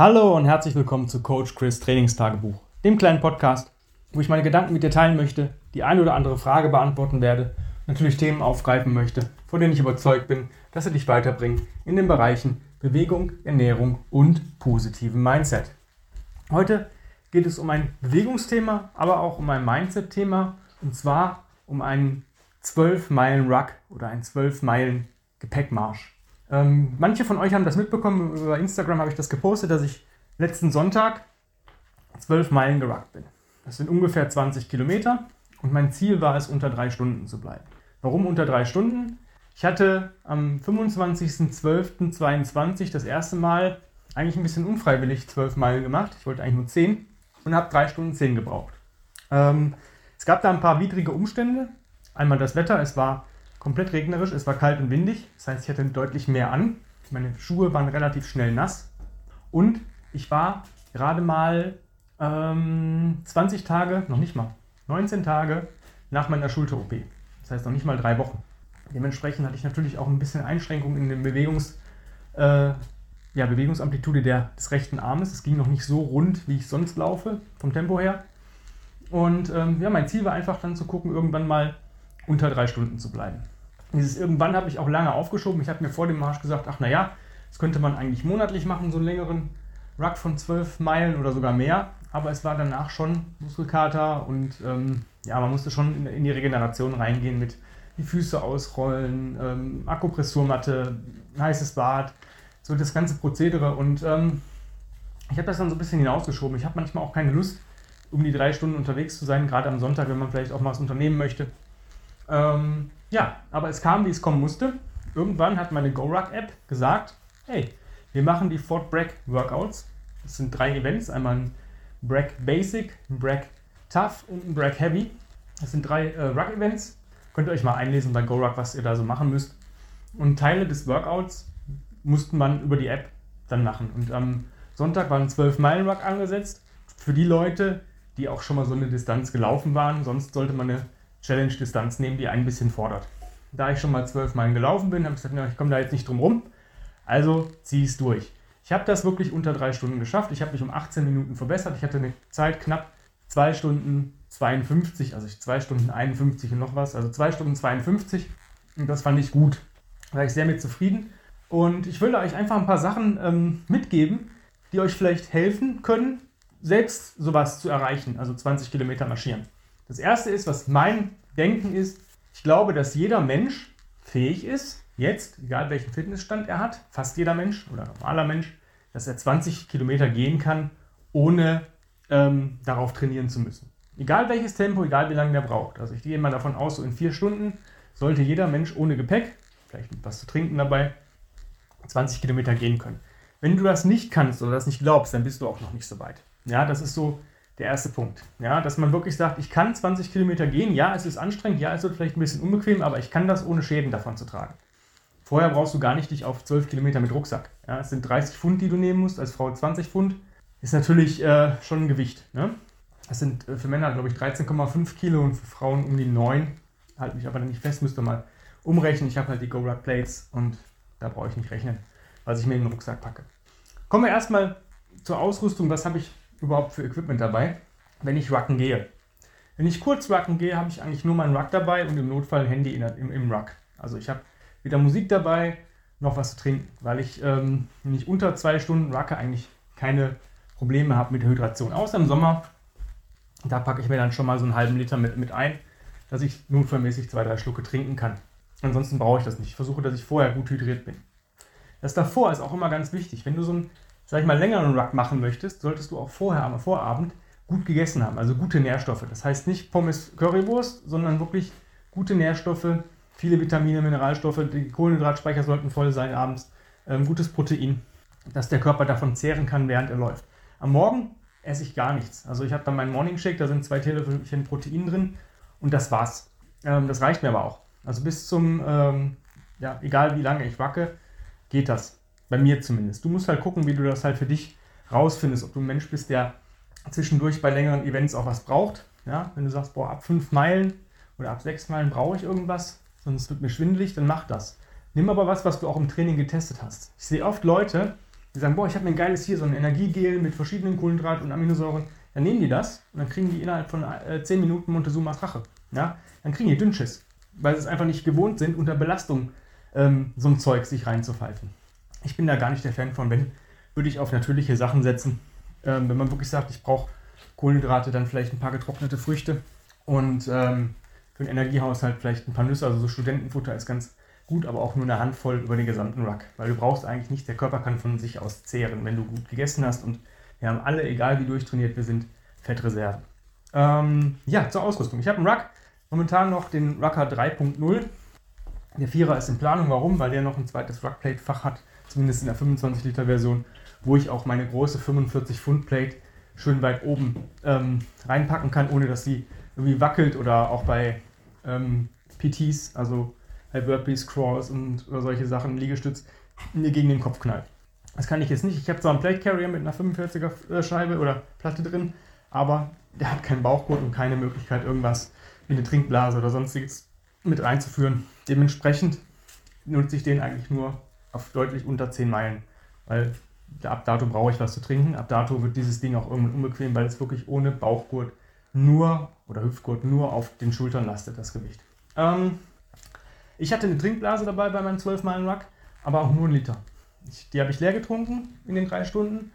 Hallo und herzlich willkommen zu Coach Chris Trainingstagebuch, dem kleinen Podcast, wo ich meine Gedanken mit dir teilen möchte, die eine oder andere Frage beantworten werde, natürlich Themen aufgreifen möchte, von denen ich überzeugt bin, dass sie dich weiterbringen in den Bereichen Bewegung, Ernährung und positiven Mindset. Heute geht es um ein Bewegungsthema, aber auch um ein Mindset-Thema und zwar um einen 12-Meilen-Ruck oder einen 12-Meilen-Gepäckmarsch. Ähm, manche von euch haben das mitbekommen, über Instagram habe ich das gepostet, dass ich letzten Sonntag 12 Meilen geruckt bin. Das sind ungefähr 20 Kilometer und mein Ziel war es, unter drei Stunden zu bleiben. Warum unter drei Stunden? Ich hatte am 25.12.22 das erste Mal eigentlich ein bisschen unfreiwillig 12 Meilen gemacht. Ich wollte eigentlich nur 10 und habe drei Stunden 10 gebraucht. Ähm, es gab da ein paar widrige Umstände. Einmal das Wetter, es war komplett regnerisch, es war kalt und windig. Das heißt, ich hatte deutlich mehr an. Meine Schuhe waren relativ schnell nass. Und ich war gerade mal ähm, 20 Tage, noch nicht mal, 19 Tage nach meiner Schulter-OP. Das heißt noch nicht mal drei Wochen. Dementsprechend hatte ich natürlich auch ein bisschen Einschränkungen in der Bewegungs, äh, ja, Bewegungsamplitude der, des rechten Armes. Es ging noch nicht so rund, wie ich sonst laufe, vom Tempo her. Und ähm, ja, mein Ziel war einfach dann zu gucken, irgendwann mal unter drei Stunden zu bleiben. Dieses irgendwann habe ich auch lange aufgeschoben. Ich habe mir vor dem Marsch gesagt, ach naja, das könnte man eigentlich monatlich machen, so einen längeren Ruck von zwölf Meilen oder sogar mehr. Aber es war danach schon Muskelkater und ähm, ja, man musste schon in, in, die Regeneration reingehen mit die Füße ausrollen, ähm, Akupressurmatte, heißes Bad, so das ganze Prozedere. Und ähm, ich habe das dann so ein bisschen hinausgeschoben. Ich habe manchmal auch keine Lust, um die drei Stunden unterwegs zu sein, gerade am Sonntag, wenn man vielleicht auch mal was unternehmen möchte. Ähm, ja, aber es kam, wie es kommen musste. Irgendwann hat meine GoRuck-App gesagt, hey, wir machen die Fort Bragg Workouts. Das sind drei Events, einmal ein Bragg Basic, ein Bragg Tough und ein Bragg Heavy. Das sind drei äh, Ruck-Events. Könnt ihr euch mal einlesen bei GoRuck, was ihr da so machen müsst. Und Teile des Workouts musste man über die App dann machen. Und am Sonntag war ein 12-Meilen-Ruck angesetzt. Für die Leute, die auch schon mal so eine Distanz gelaufen waren. Sonst sollte man eine Challenge-Distanz nehmen, die ein bisschen fordert. Da ich schon mal zwölf Meilen gelaufen bin, habe ich gesagt, ich komme da jetzt nicht drum rum. Also ziehe ich es durch. Ich habe das wirklich unter drei Stunden geschafft. Ich habe mich um 18 Minuten verbessert. Ich hatte eine Zeit knapp 2 Stunden 52, also 2 Stunden 51 und noch was, also 2 Stunden 52. Und das fand ich gut. Da war ich sehr mit zufrieden. Und ich will euch einfach ein paar Sachen ähm, mitgeben, die euch vielleicht helfen können, selbst sowas zu erreichen, also 20 Kilometer marschieren. Das erste ist, was mein Denken ist, ich glaube, dass jeder Mensch fähig ist, jetzt, egal welchen Fitnessstand er hat, fast jeder Mensch oder normaler Mensch, dass er 20 Kilometer gehen kann, ohne ähm, darauf trainieren zu müssen. Egal welches Tempo, egal wie lange der braucht. Also ich gehe mal davon aus, so in vier Stunden sollte jeder Mensch ohne Gepäck, vielleicht mit was zu trinken dabei, 20 Kilometer gehen können. Wenn du das nicht kannst oder das nicht glaubst, dann bist du auch noch nicht so weit. Ja, das ist so der erste Punkt. Ja, dass man wirklich sagt, ich kann 20 Kilometer gehen, ja, es ist anstrengend, ja, es wird vielleicht ein bisschen unbequem, aber ich kann das ohne Schäden davon zu tragen. Vorher brauchst du gar nicht dich auf 12 Kilometer mit Rucksack. Ja, es sind 30 Pfund, die du nehmen musst, als Frau 20 Pfund. Ist natürlich äh, schon ein Gewicht. Ne? Das sind äh, für Männer, glaube ich, 13,5 Kilo und für Frauen um die 9. Halte mich aber nicht fest, müsste mal umrechnen. Ich habe halt die GoRuck Plates und da brauche ich nicht rechnen, was ich mir in den Rucksack packe. Kommen wir erstmal zur Ausrüstung. Was habe ich überhaupt für Equipment dabei, wenn ich rucken gehe. Wenn ich kurz rucken gehe, habe ich eigentlich nur meinen Ruck dabei und im Notfall ein Handy in, im, im Ruck. Also ich habe wieder Musik dabei, noch was zu trinken, weil ich, ähm, wenn ich unter zwei Stunden rucke, eigentlich keine Probleme habe mit der Hydration. Außer im Sommer, da packe ich mir dann schon mal so einen halben Liter mit, mit ein, dass ich notfallmäßig zwei, drei Schlucke trinken kann. Ansonsten brauche ich das nicht. Ich versuche, dass ich vorher gut hydriert bin. Das davor ist auch immer ganz wichtig. Wenn du so ein sag ich mal, längeren Ruck machen möchtest, solltest du auch vorher am Vorabend gut gegessen haben, also gute Nährstoffe. Das heißt nicht Pommes Currywurst, sondern wirklich gute Nährstoffe, viele Vitamine, Mineralstoffe, die Kohlenhydratspeicher sollten voll sein abends, ähm, gutes Protein, dass der Körper davon zehren kann, während er läuft. Am Morgen esse ich gar nichts. Also ich habe dann meinen Morning Shake, da sind zwei Teelöffelchen Protein drin und das war's. Ähm, das reicht mir aber auch. Also bis zum, ähm, ja, egal wie lange ich wacke, geht das. Bei mir zumindest. Du musst halt gucken, wie du das halt für dich rausfindest, ob du ein Mensch bist, der zwischendurch bei längeren Events auch was braucht. Ja? Wenn du sagst, boah, ab fünf Meilen oder ab sechs Meilen brauche ich irgendwas, sonst wird mir schwindelig, dann mach das. Nimm aber was, was du auch im Training getestet hast. Ich sehe oft Leute, Die sagen, boah, ich habe mir ein geiles hier, so ein Energiegel mit verschiedenen Kohlenhydraten und Aminosäuren. Dann nehmen die das und dann kriegen die innerhalb von äh, 10 Minuten Montezumas Rache. Ja? Dann kriegen die Dünnschiss, weil sie es einfach nicht gewohnt sind, unter Belastung ähm, so ein Zeug sich reinzupfeifen. Ich bin da gar nicht der Fan von. Wenn, würde ich auf natürliche Sachen setzen. Ähm, wenn man wirklich sagt, ich brauche Kohlenhydrate, dann vielleicht ein paar getrocknete Früchte und ähm, für den Energiehaushalt vielleicht ein paar Nüsse. Also so Studentenfutter ist ganz gut, aber auch nur eine Handvoll über den gesamten Ruck. Weil du brauchst eigentlich nicht, der Körper kann von sich aus zehren, wenn du gut gegessen hast. Und wir haben alle, egal wie durchtrainiert wir sind, Fettreserven. Ähm, ja, zur Ausrüstung. Ich habe einen Ruck, momentan noch den Rucker 3.0. Der Vierer ist in Planung. Warum? Weil der noch ein zweites Ruckplate-Fach hat, zumindest in der 25-Liter-Version, wo ich auch meine große 45-Pfund-Plate schön weit oben ähm, reinpacken kann, ohne dass sie irgendwie wackelt oder auch bei ähm, PTs, also bei Burpees, Crawls und oder solche Sachen, Liegestütz, mir gegen den Kopf knallt. Das kann ich jetzt nicht. Ich habe zwar einen Plate Carrier mit einer 45er äh, Scheibe oder Platte drin, aber der hat keinen Bauchgurt und keine Möglichkeit, irgendwas wie eine Trinkblase oder sonstiges mit reinzuführen. Dementsprechend nutze ich den eigentlich nur auf deutlich unter 10 Meilen, weil ab dato brauche ich was zu trinken. Ab dato wird dieses Ding auch irgendwann unbequem, weil es wirklich ohne Bauchgurt nur oder Hüftgurt nur auf den Schultern lastet, das Gewicht. Ähm, ich hatte eine Trinkblase dabei bei meinem 12 Meilen Ruck, aber auch nur einen Liter. Ich, die habe ich leer getrunken in den drei Stunden.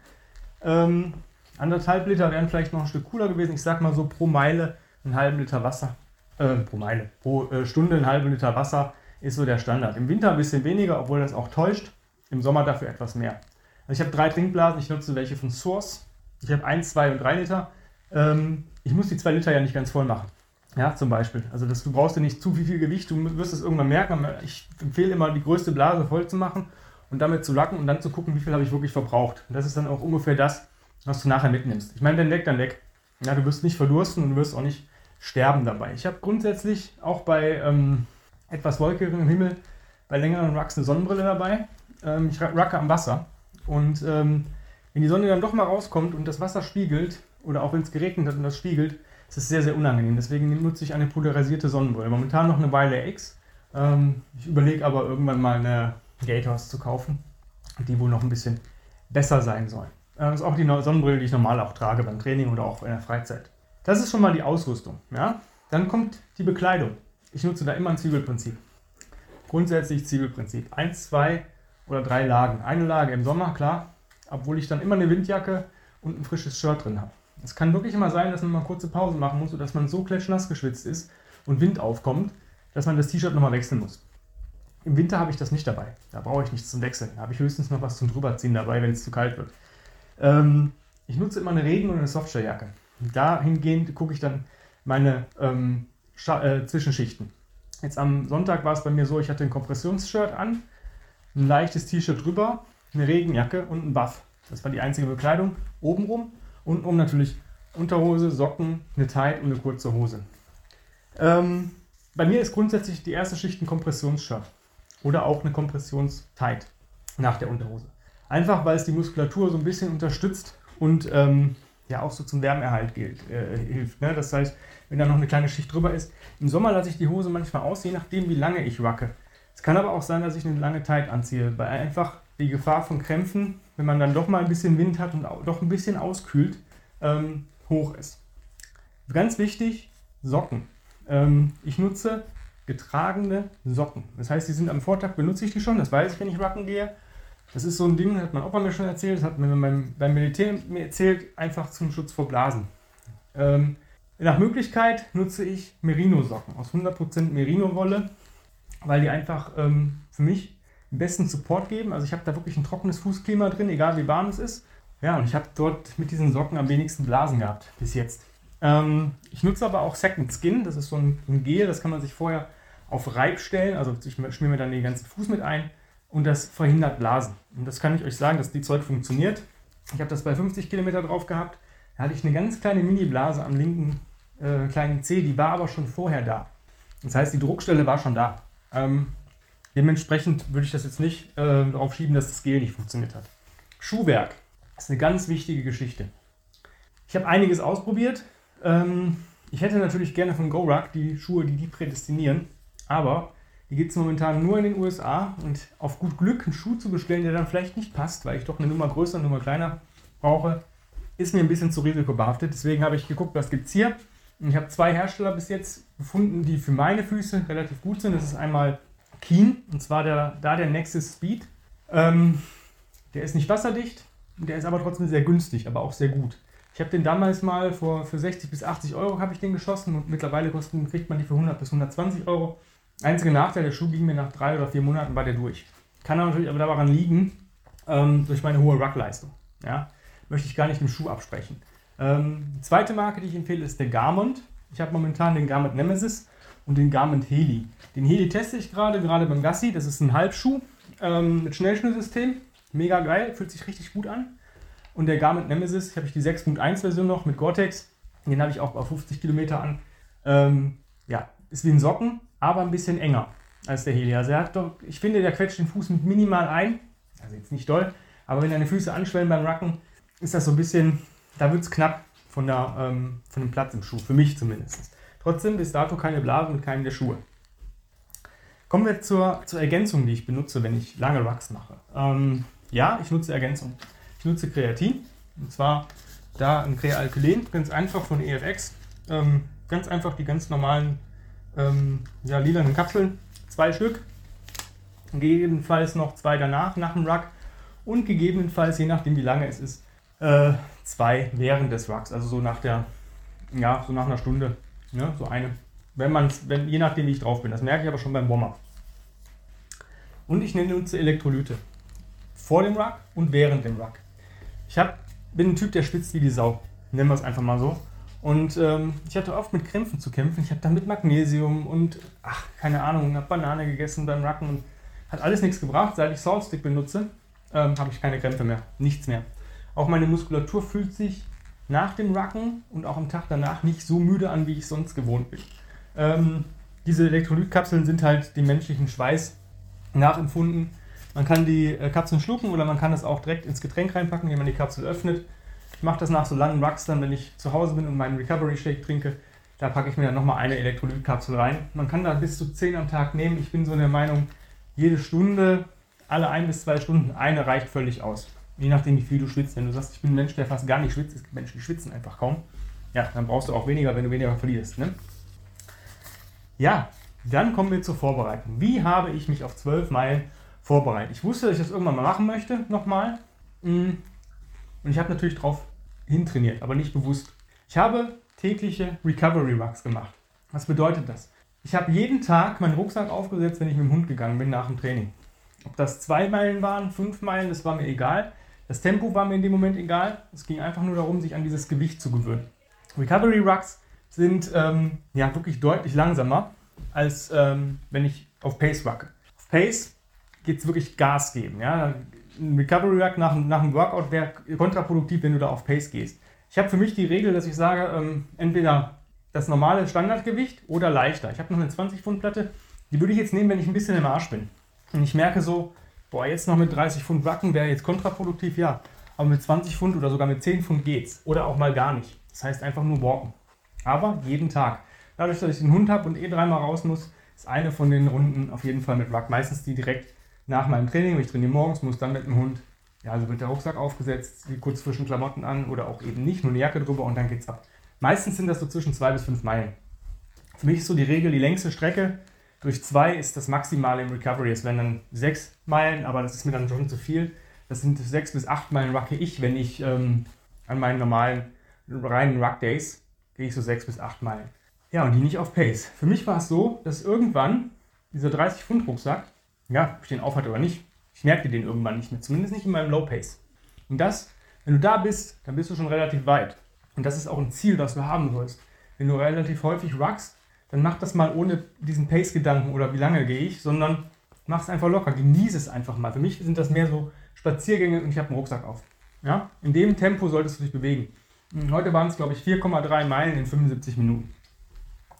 Ähm, anderthalb Liter wären vielleicht noch ein Stück cooler gewesen. Ich sag mal so pro Meile einen halben Liter Wasser. Äh, pro Meile. Pro äh, Stunde einen halben Liter Wasser ist so der Standard. Im Winter ein bisschen weniger, obwohl das auch täuscht. Im Sommer dafür etwas mehr. Also ich habe drei Trinkblasen, ich nutze welche von Source. Ich habe 1, 2 und 3 Liter. Ähm, ich muss die 2 Liter ja nicht ganz voll machen. Ja, zum Beispiel. Also das, du brauchst ja nicht zu viel, viel Gewicht, du wirst es irgendwann merken. Ich empfehle immer, die größte Blase voll zu machen und damit zu lacken und dann zu gucken, wie viel habe ich wirklich verbraucht. Und das ist dann auch ungefähr das, was du nachher mitnimmst. Ich meine, wenn weg, dann weg. Ja, du wirst nicht verdursten und du wirst auch nicht sterben dabei. Ich habe grundsätzlich auch bei ähm, etwas wolkigem Himmel, bei längeren Rucks eine Sonnenbrille dabei. Ähm, ich rucke am Wasser. Und ähm, wenn die Sonne dann doch mal rauskommt und das Wasser spiegelt, oder auch wenn es geregnet hat und das spiegelt, ist es sehr, sehr unangenehm. Deswegen nutze ich eine polarisierte Sonnenbrille. Momentan noch eine Wiley X. Ähm, ich überlege aber irgendwann mal eine Gators zu kaufen, die wohl noch ein bisschen besser sein soll. Äh, das ist auch die Sonnenbrille, die ich normal auch trage beim Training oder auch in der Freizeit. Das ist schon mal die Ausrüstung. Ja? Dann kommt die Bekleidung. Ich nutze da immer ein Zwiebelprinzip. Grundsätzlich Zwiebelprinzip. Eins, zwei oder drei Lagen. Eine Lage im Sommer, klar, obwohl ich dann immer eine Windjacke und ein frisches Shirt drin habe. Es kann wirklich immer sein, dass man mal kurze Pause machen muss oder dass man so klatschnass geschwitzt ist und Wind aufkommt, dass man das T-Shirt nochmal wechseln muss. Im Winter habe ich das nicht dabei. Da brauche ich nichts zum Wechseln. Da habe ich höchstens noch was zum Drüberziehen dabei, wenn es zu kalt wird. Ähm, ich nutze immer eine Regen- und eine Softshelljacke. Dahingehend gucke ich dann meine ähm, äh, Zwischenschichten. Jetzt am Sonntag war es bei mir so, ich hatte ein Kompressionsshirt an, ein leichtes T-Shirt drüber, eine Regenjacke und ein Buff. Das war die einzige Bekleidung. Obenrum, untenrum natürlich Unterhose, Socken, eine Tight und eine kurze Hose. Ähm, bei mir ist grundsätzlich die erste Schicht ein Kompressionsshirt oder auch eine Kompressionstight nach der Unterhose. Einfach weil es die Muskulatur so ein bisschen unterstützt und ähm, ja auch so zum Wärmeerhalt gilt, äh, hilft. Ne? Das heißt, wenn da noch eine kleine Schicht drüber ist. Im Sommer lasse ich die Hose manchmal aus, je nachdem, wie lange ich wacke. Es kann aber auch sein, dass ich eine lange Tight anziehe, weil einfach die Gefahr von Krämpfen, wenn man dann doch mal ein bisschen Wind hat und doch ein bisschen auskühlt, ähm, hoch ist. Ganz wichtig, Socken. Ähm, ich nutze getragene Socken. Das heißt, die sind am Vortag, benutze ich die schon, das weiß ich, wenn ich Rucken gehe. Das ist so ein Ding, hat mein Opa mir schon erzählt, das hat mir beim, beim Militär mir erzählt, einfach zum Schutz vor Blasen. Ähm, nach Möglichkeit nutze ich Merino-Socken aus 100% Merino-Wolle weil die einfach ähm, für mich den besten Support geben. Also ich habe da wirklich ein trockenes Fußklima drin, egal wie warm es ist. Ja, und ich habe dort mit diesen Socken am wenigsten Blasen gehabt bis jetzt. Ähm, ich nutze aber auch Second Skin, das ist so ein, ein, Gel, das kann man sich vorher auf Reib stellen. Also ich schmier mir dann den ganzen Fuß mit ein und das verhindert Blasen. Und das kann ich euch sagen, dass die Zeug funktioniert. Ich habe das bei 50 Kilometer drauf gehabt. Da hatte ich eine ganz kleine Mini-Blase am linken äh, kleinen Zeh, die war aber schon vorher da. Das heißt, die Druckstelle war schon da. Ähm, dementsprechend würde ich das jetzt nicht äh, darauf schieben, dass das Gel nicht funktioniert hat. Schuhwerk ist eine ganz wichtige Geschichte. Ich habe einiges ausprobiert. Ähm, ich hätte natürlich gerne von GoRuck die Schuhe, die die prädestinieren, aber Die gibt es momentan nur in den USA und auf gut Glück einen Schuh zu bestellen, der dann vielleicht nicht passt, weil ich doch eine Nummer größer, eine Nummer kleiner brauche, ist mir ein bisschen zu risikobehaftet. Deswegen habe ich geguckt, was gibt es hier. Und ich habe zwei Hersteller bis jetzt gefunden, die für meine Füße relativ gut sind. Das ist einmal Keen, und zwar der, da der Nexus Speed. Ähm, der ist nicht wasserdicht, der ist aber trotzdem sehr günstig, aber auch sehr gut. Ich habe den damals mal vor, für 60 bis 80 Euro habe ich den geschossen und mittlerweile kosten, kriegt man die für 100 bis 120 Euro. Einziger Nachteil, der Schuh ging mir nach drei oder vier Monaten war der durch. Kann natürlich aber daran liegen, ähm, durch meine hohe Ruckleistung. Ja? Möchte ich gar nicht dem Schuh absprechen. Ähm, die zweite Marke, die ich empfehle, ist der Garment. Ich habe momentan den Garment Nemesis und den Garment Heli. Den Heli teste ich gerade, gerade beim Gassi. Das ist ein Halbschuh ähm, mit Schnellschnürsystem. Mega geil, fühlt sich richtig gut an. Und der Garmin Nemesis, habe ich die 6.1 Version noch mit Gore-Tex. Den habe ich auch bei 50 Kilometer an. Ähm, ja, ist wie ein Socken, aber ein bisschen enger als der Heli. Also er hat doch, ich finde, der quetscht den Fuß mit minimal ein. Also jetzt nicht doll, aber wenn deine Füße anschwellen beim Racken, ist das so ein bisschen, da wird es knapp von, der, ähm, von dem Platz im Schuh, für mich zumindest. Trotzdem bis dato keine Blasen mit keinem der Schuhe. Kommen wir zur, zur Ergänzung, die ich benutze, wenn ich lange Rucks mache. Ähm, ja, ich nutze Ergänzung nutze Kreatin. Und zwar da ein Krealkylen, ganz einfach von EFX. Ähm, ganz einfach die ganz normalen ähm, ja, lilanen Kapseln, zwei Stück. Gegebenenfalls noch zwei danach, nach dem Ruck. Und gegebenenfalls, je nachdem wie lange es ist, äh, zwei während des Rucks. Also so nach der, ja, so nach einer Stunde. Ne? So eine. Wenn man wenn, je nachdem wie ich drauf bin. Das merke ich aber schon beim Warm-up. Und ich nutze Elektrolyte. Vor dem Ruck und während dem Ruck. Ich hab, bin ein Typ, der schwitzt wie die Sau. Nennen wir es einfach mal so. Und ähm, ich hatte oft mit Krämpfen zu kämpfen. Ich habe dann mit Magnesium und, ach, keine Ahnung, habe Banane gegessen beim Racken und hat alles nichts gebracht. Seit ich Saltstick benutze, ähm, habe ich keine Krämpfe mehr. Nichts mehr. Auch meine Muskulatur fühlt sich nach dem Racken und auch am Tag danach nicht so müde an, wie ich sonst gewohnt bin. Ähm, diese Elektrolytkapseln sind halt dem menschlichen Schweiß nachempfunden. Man kann die äh, Kapseln schlucken oder man kann es auch direkt ins Getränk reinpacken, indem man die Kapsel öffnet. Ich mache das nach so langen Rucks dann, wenn ich zu Hause bin und meinen Recovery Shake trinke. Da packe ich mir dann nochmal eine Elektrolytkapsel rein. Man kann da bis zu 10 am Tag nehmen. Ich bin so der Meinung, jede Stunde, alle ein bis zwei Stunden, eine reicht völlig aus. Je nachdem, wie viel du schwitzt. Wenn du sagst, ich bin ein Mensch, der fast gar nicht schwitzt, es gibt Menschen, die schwitzen einfach kaum. Ja, dann brauchst du auch weniger, wenn du weniger verlierst. Ne? Ja, dann kommen wir zur Vorbereitung. Wie habe ich mich auf 12 Meilen vorbereitet. Ich wusste, dass ich das irgendwann mal machen möchte, nochmal. Und ich habe natürlich drauf hintrainiert, aber nicht bewusst. Ich habe tägliche Recovery Rucks gemacht. Was bedeutet das? Ich habe jeden Tag meinen Rucksack aufgesetzt, wenn ich mit dem Hund gegangen bin nach dem Training. Ob das zwei Meilen waren, fünf Meilen, das war mir egal. Das Tempo war mir in dem Moment egal. Es ging einfach nur darum, sich an dieses Gewicht zu gewöhnen. Recovery Rucks sind ähm, ja wirklich deutlich langsamer, als ähm, wenn ich auf Pace rucke. Auf Pace geht es wirklich Gas geben. Ja? Ein Recovery Rack nach, nach einem Workout wäre kontraproduktiv, wenn du da auf Pace gehst. Ich habe für mich die Regel, dass ich sage, ähm, entweder das normale Standardgewicht oder leichter. Ich habe noch eine 20 Pfund Platte, die würde ich jetzt nehmen, wenn ich ein bisschen im Arsch bin. Und ich merke so, boah, jetzt noch mit 30 Pfund Wacken wäre jetzt kontraproduktiv, ja. Aber mit 20 Pfund oder sogar mit 10 Pfund geht's. Oder auch mal gar nicht. Das heißt einfach nur walken. Aber jeden Tag. Dadurch, dass ich den Hund habe und eh dreimal raus muss, ist eine von den Runden auf jeden Fall mit Wack. Meistens die direkt nach meinem Training, ich trainiere morgens, muss dann mit dem Hund, ja, also wird der Rucksack aufgesetzt, kurz frischen Klamotten an oder auch eben nicht, nur eine Jacke drüber und dann geht's ab. Meistens sind das so zwischen zwei bis fünf Meilen. Für mich ist so die Regel, die längste Strecke durch zwei ist das Maximale im Recovery. Es werden dann sechs Meilen, aber das ist mir dann schon zu viel. Das sind sechs bis acht Meilen rucke ich, wenn ich ähm, an meinen normalen reinen Ruck Days gehe ich so sechs bis acht Meilen. Ja, und die nicht auf Pace. Für mich war es so, dass irgendwann dieser 30 Pfund Rucksack ja, ob ich den aufhatte oder nicht, ich merke den irgendwann nicht mehr, zumindest nicht in meinem Low Pace. Und das, wenn du da bist, dann bist du schon relativ weit. Und das ist auch ein Ziel, das du haben sollst. Wenn du relativ häufig ruckst, dann mach das mal ohne diesen Pace-Gedanken oder wie lange gehe ich, sondern mach es einfach locker, genieße es einfach mal. Für mich sind das mehr so Spaziergänge und ich habe einen Rucksack auf. Ja? In dem Tempo solltest du dich bewegen. Und heute waren es, glaube ich, 4,3 Meilen in 75 Minuten.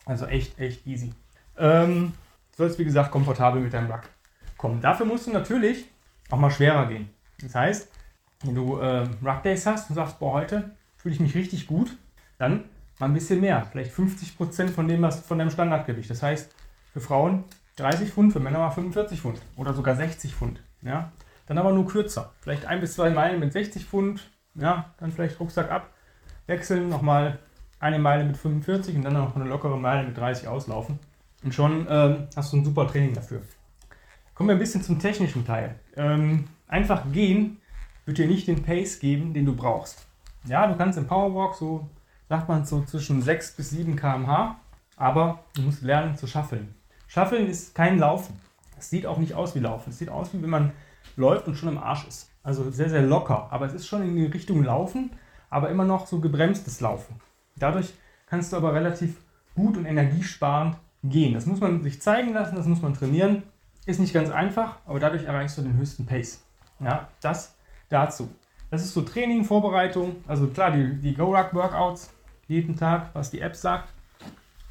Also echt, echt easy. Ähm, sollst, wie gesagt, komfortabel mit deinem Ruck kommen. Dafür musst du natürlich auch mal schwerer gehen. Das heißt, wenn du äh, Rug Days hast und sagst, boah, heute fühle ich mich richtig gut, dann mal ein bisschen mehr. Vielleicht 50% von dem, was von deinem Standardgewicht. Das heißt, für Frauen 30 Pfund, für Männer mal 45 Pfund oder sogar 60 Pfund. Ja? Dann aber nur kürzer. Vielleicht ein bis zwei Meilen mit 60 Pfund, ja, dann vielleicht Rucksack ab, wechseln, nochmal eine Meile mit 45 und dann noch eine lockere Meile mit 30 auslaufen. Und schon ähm, hast du ein super Training dafür. Kommen wir ein bisschen zum technischen Teil. Ähm, einfach gehen wird dir nicht den Pace geben, den du brauchst. Ja, du kannst im Powerwalk so, sagt man so zwischen 6 bis 7 km/h, aber du musst lernen zu schaffeln. Schaffeln ist kein Laufen. Es sieht auch nicht aus wie Laufen. Es sieht aus, wie wenn man läuft und schon im Arsch ist. Also sehr, sehr locker. Aber es ist schon in die Richtung Laufen, aber immer noch so gebremstes Laufen. Dadurch kannst du aber relativ gut und energiesparend gehen. Das muss man sich zeigen lassen, das muss man trainieren. Ist nicht ganz einfach, aber dadurch erreichst du den höchsten Pace. Ja, das dazu. Das ist so Training, Vorbereitung, also klar, die, die Go-Ruck-Workouts jeden Tag, was die App sagt,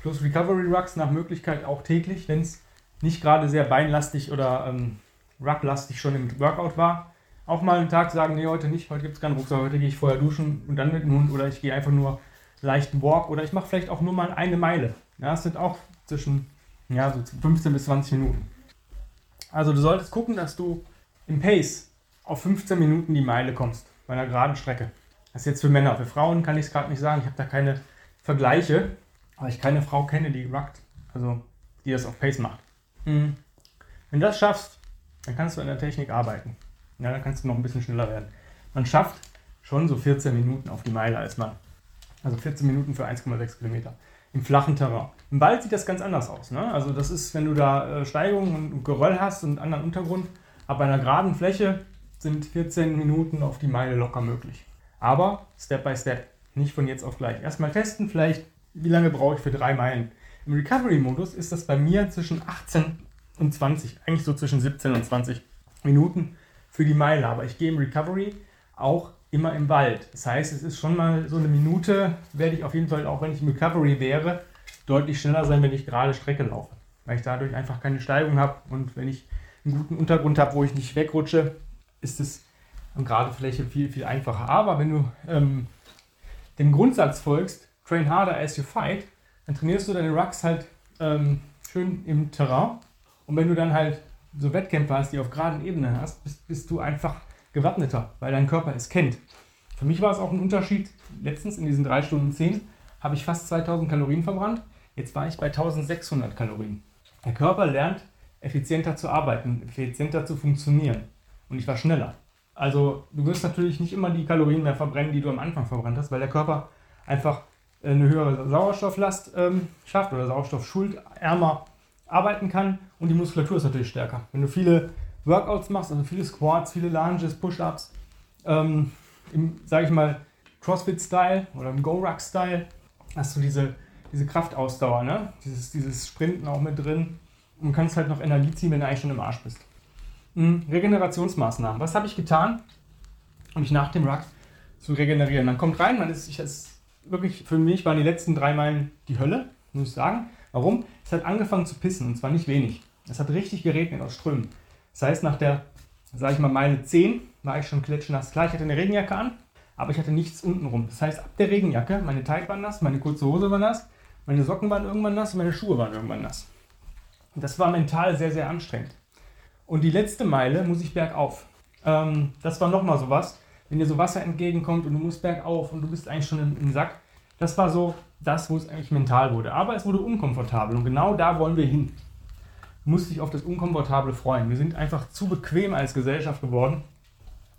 plus Recovery-Rucks nach Möglichkeit auch täglich, wenn es nicht gerade sehr beinlastig oder ähm, rucklastig schon im Workout war. Auch mal einen Tag sagen, nee, heute nicht, heute gibt es keinen Rucksack, heute gehe ich vorher duschen und dann mit dem Hund oder ich gehe einfach nur leichten Walk oder ich mache vielleicht auch nur mal eine Meile. Ja, das sind auch zwischen ja, so 15 bis 20 Minuten. Also du solltest gucken, dass du im Pace auf 15 Minuten die Meile kommst, bei einer geraden Strecke. Das ist jetzt für Männer. Für Frauen kann ich es gerade nicht sagen. Ich habe da keine Vergleiche, weil ich keine Frau kenne, die ruckt, also die das auf Pace macht. Mhm. Wenn du das schaffst, dann kannst du an der Technik arbeiten. Ja, dann kannst du noch ein bisschen schneller werden. Man schafft schon so 14 Minuten auf die Meile als Mann. Also 14 Minuten für 1,6 Kilometer. Im flachen Terrain. Im Wald sieht das ganz anders aus. Ne? Also das ist, wenn du da äh, Steigungen und Geröll hast und anderen Untergrund, bei einer geraden Fläche sind 14 Minuten auf die Meile locker möglich. Aber Step by Step, nicht von jetzt auf gleich. Erstmal testen, vielleicht, wie lange brauche ich für drei Meilen. Im Recovery-Modus ist das bei mir zwischen 18 und 20, eigentlich so zwischen 17 und 20 Minuten für die Meile. Aber ich gehe im Recovery auch immer im Wald. Das heißt, es ist schon mal so eine Minute, werde ich auf jeden Fall, auch wenn ich im Recovery wäre, deutlich schneller sein, wenn ich gerade Strecke laufe. Weil ich dadurch einfach keine Steigung habe und wenn ich einen guten Untergrund habe, wo ich nicht wegrutsche, ist es an gerade Fläche viel, viel einfacher. Aber wenn du ähm, dem Grundsatz folgst, train harder as you fight, dann trainierst du deine Rucks halt ähm, schön im Terrain. Und wenn du dann halt so Wettkämpfe hast, die auf geraden Ebene hast, bist, bist du einfach gewappneter, weil dein Körper es kennt. Für mich war es auch ein Unterschied. Letztens in diesen 3 Stunden 10 habe ich fast 2000 Kalorien verbrannt. Jetzt war ich bei 1600 Kalorien. Der Körper lernt effizienter zu arbeiten, effizienter zu funktionieren. Und ich war schneller. Also du wirst natürlich nicht immer die Kalorien mehr verbrennen, die du am Anfang verbrannt hast, weil der Körper einfach eine höhere Sauerstofflast ähm, schafft oder Sauerstoffschuld ärmer arbeiten kann und die Muskulatur ist natürlich stärker. Wenn du viele Workouts machst, also viele Squats, viele Lunges, Push-Ups, ähm, im, sage ich mal, CrossFit-Style oder im Go-Ruck-Style, hast du diese, diese Kraftausdauer, ne? dieses, dieses Sprinten auch mit drin und kannst halt noch Energie ziehen, wenn du eigentlich schon im Arsch bist. Mhm. Regenerationsmaßnahmen. Was habe ich getan, um mich nach dem Ruck zu regenerieren? Man kommt rein, man ist, ich, ist wirklich, für mich waren die letzten drei Meilen die Hölle, muss ich sagen. Warum? Es hat angefangen zu pissen und zwar nicht wenig. Es hat richtig geregnet aus Strömen. Das heißt, nach der, sage ich mal, Meile 10 war ich schon klitschnass. Klar, ich hatte eine Regenjacke an, aber ich hatte nichts unten rum. Das heißt, ab der Regenjacke, meine Teig war nass, meine kurze Hose war nass, meine Socken waren irgendwann nass und meine Schuhe waren irgendwann nass. Das war mental sehr, sehr anstrengend. Und die letzte Meile muss ich bergauf. Ähm, das war nochmal sowas. Wenn dir so Wasser entgegenkommt und du musst bergauf und du bist eigentlich schon im, im Sack. Das war so das, wo es eigentlich mental wurde. Aber es wurde unkomfortabel und genau da wollen wir hin musst dich auf das Unkomfortable freuen. Wir sind einfach zu bequem als Gesellschaft geworden.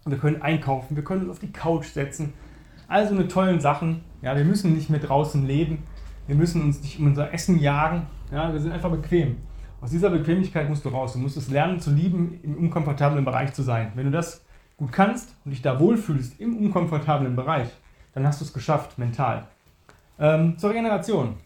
Wir können einkaufen, wir können uns auf die Couch setzen. Also eine tollen Sachen. Ja, wir müssen nicht mehr draußen leben. Wir müssen uns nicht um unser Essen jagen. Ja, wir sind einfach bequem. Aus dieser Bequemlichkeit musst du raus. Du musst es lernen zu lieben, im unkomfortablen Bereich zu sein. Wenn du das gut kannst und dich da wohlfühlst im unkomfortablen Bereich, dann hast du es geschafft, mental. Ähm, zur Regeneration.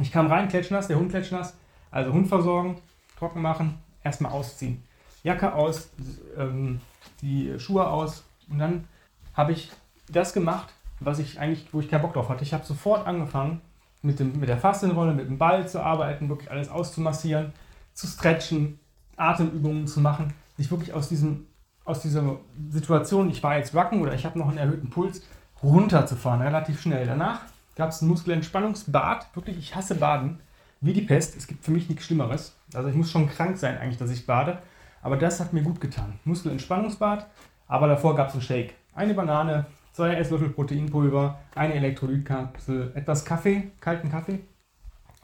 Ich kam rein, klatschnass, der Hund klatschnass. Also Hund versorgen, trocken machen, erstmal ausziehen. Jacke aus, ähm, die Schuhe aus und dann habe ich das gemacht, was ich eigentlich, wo ich keinen Bock drauf hatte. Ich habe sofort angefangen, mit, dem, mit der Faszienrolle, mit dem Ball zu arbeiten, wirklich alles auszumassieren, zu stretchen, Atemübungen zu machen, sich wirklich aus, diesem, aus dieser Situation, ich war jetzt wacken oder ich habe noch einen erhöhten Puls, runterzufahren, relativ schnell. Danach gab es ein Muskelentspannungsbad, wirklich, ich hasse Baden, wie die Pest. Es gibt für mich nichts Schlimmeres. Also ich muss schon krank sein eigentlich, dass ich bade. Aber das hat mir gut getan. Muskelentspannungsbad, aber davor gab es einen Shake. Eine Banane, zwei Esslöffel Proteinpulver, eine Elektrolytkapsel, etwas Kaffee, kalten Kaffee,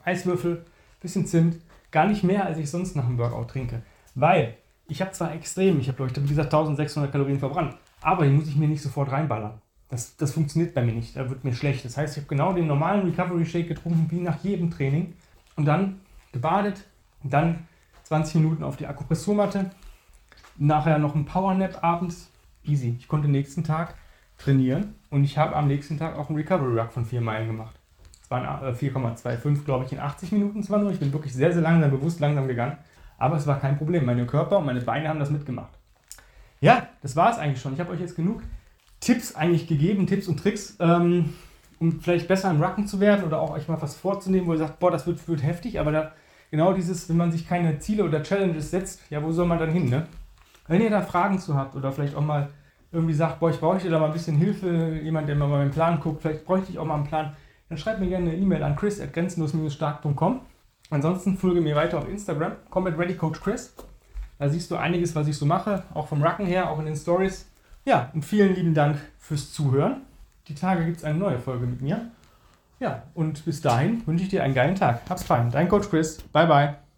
Eiswürfel, bisschen Zimt. Gar nicht mehr, als ich sonst nach dem Workout trinke. Weil ich habe zwar extrem, ich habe, glaube ich, wie gesagt 1600 Kalorien verbrannt, aber die muss ich mir nicht sofort reinballern. Das, das funktioniert bei mir nicht, da wird mir schlecht. Das heißt, ich habe genau den normalen Recovery Shake getrunken, wie nach jedem Training. Und dann gebadet, dann 20 Minuten auf die Akupressurmatte, nachher noch ein Powernap abends. Easy. Ich konnte nächsten Tag trainieren und ich habe am nächsten Tag auch einen Recovery Ruck von 4 Meilen gemacht. Es waren 4,25, glaube ich, in 80 Minuten zwar nur. Ich bin wirklich sehr, sehr langsam, bewusst langsam gegangen. Aber es war kein Problem. Meine Körper und meine Beine haben das mitgemacht. Ja, das war es eigentlich schon. Ich habe euch jetzt genug Tipps eigentlich gegeben, Tipps und Tricks, ähm, um vielleicht besser im Rucken zu werden oder auch euch mal was vorzunehmen, wo ihr sagt, boah, das wird, wird heftig, aber da, genau dieses, wenn man sich keine Ziele oder Challenges setzt, ja, wo soll man dann hin, ne? Wenn ihr da Fragen zu habt oder vielleicht auch mal irgendwie sagt, boah, ich bräuchte da mal ein bisschen Hilfe, jemand, der mal meinen Plan guckt, vielleicht bräuchte ich auch mal einen Plan, dann schreibt mir gerne eine E-Mail an chris.grenzenlos-stark.com. Ansonsten folge mir weiter auf Instagram, Combat Ready Coach Chris. Da siehst du einiges, was ich so mache, auch vom Rucken her, auch in den Stories. Ja, und vielen lieben Dank fürs Zuhören. Die Tage gibt es eine neue Folge mit mir. Ja, und bis dahin wünsche ich dir einen geilen Tag. Hab's fein. Dein Coach Chris. Bye, bye.